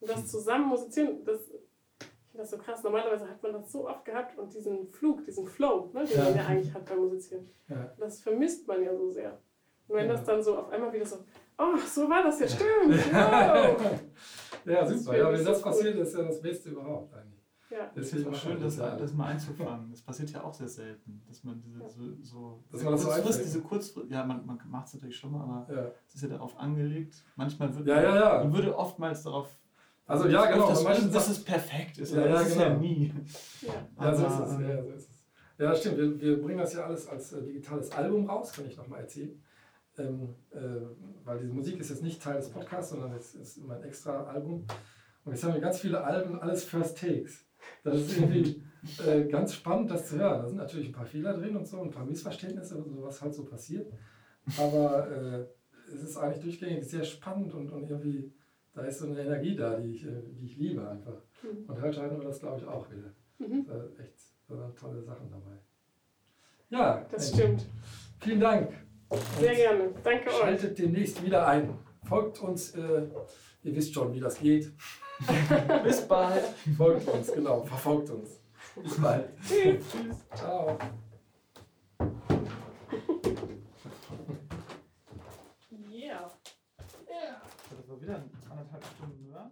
Und das zusammen musizieren, das, ich finde das so krass. Normalerweise hat man das so oft gehabt und diesen Flug, diesen Flow, ne, den ja. man ja eigentlich hat beim Musizieren. Ja. Das vermisst man ja so sehr. Und wenn ja. das dann so auf einmal wieder so, oh, so war das ja, stimmt, (laughs) wow. ja, super. Ja, wenn das passiert, ist ja das Beste überhaupt eigentlich. Ja. Das ist auch schön, das, das mal einzufangen. Das passiert ja auch sehr selten, dass man diese so, so dass man das kurzfrist, diese Kurzfrist, ja, man, man macht es natürlich schon mal, aber ja. es ist ja darauf angelegt. Manchmal wird ja, ja, ja. man würde oftmals darauf also ja, genau. Das, das, dass es perfekt ist, ja, ja, das genau. ist ja nie. Ja, ja so ist es. Ja, so ist es. ja stimmt. Wir, wir bringen das ja alles als äh, digitales Album raus, kann ich nochmal erzählen. Ähm, äh, weil diese Musik ist jetzt nicht Teil des Podcasts, sondern es ist immer ein extra Album. Und jetzt haben wir ganz viele Alben, alles First Takes. Das ist irgendwie (laughs) äh, ganz spannend, das zu hören. Da sind natürlich ein paar Fehler drin und so, ein paar Missverständnisse und so, was halt so passiert. Aber äh, es ist eigentlich durchgängig sehr spannend und, und irgendwie, da ist so eine Energie da, die ich, äh, die ich liebe einfach. Mhm. Und heute hatten wir das, glaube ich, auch wieder. Mhm. Echt tolle Sachen dabei. Ja, das stimmt. Vielen Dank. Sehr gerne. Danke euch. Schaltet demnächst wieder ein. Folgt uns. Äh, ihr wisst schon, wie das geht. (laughs) Bis bald. Folgt uns, genau. Verfolgt uns. Bis bald. Tschüss. Ciao. Yeah. Yeah. Das war wieder anderthalb Stunden, oder?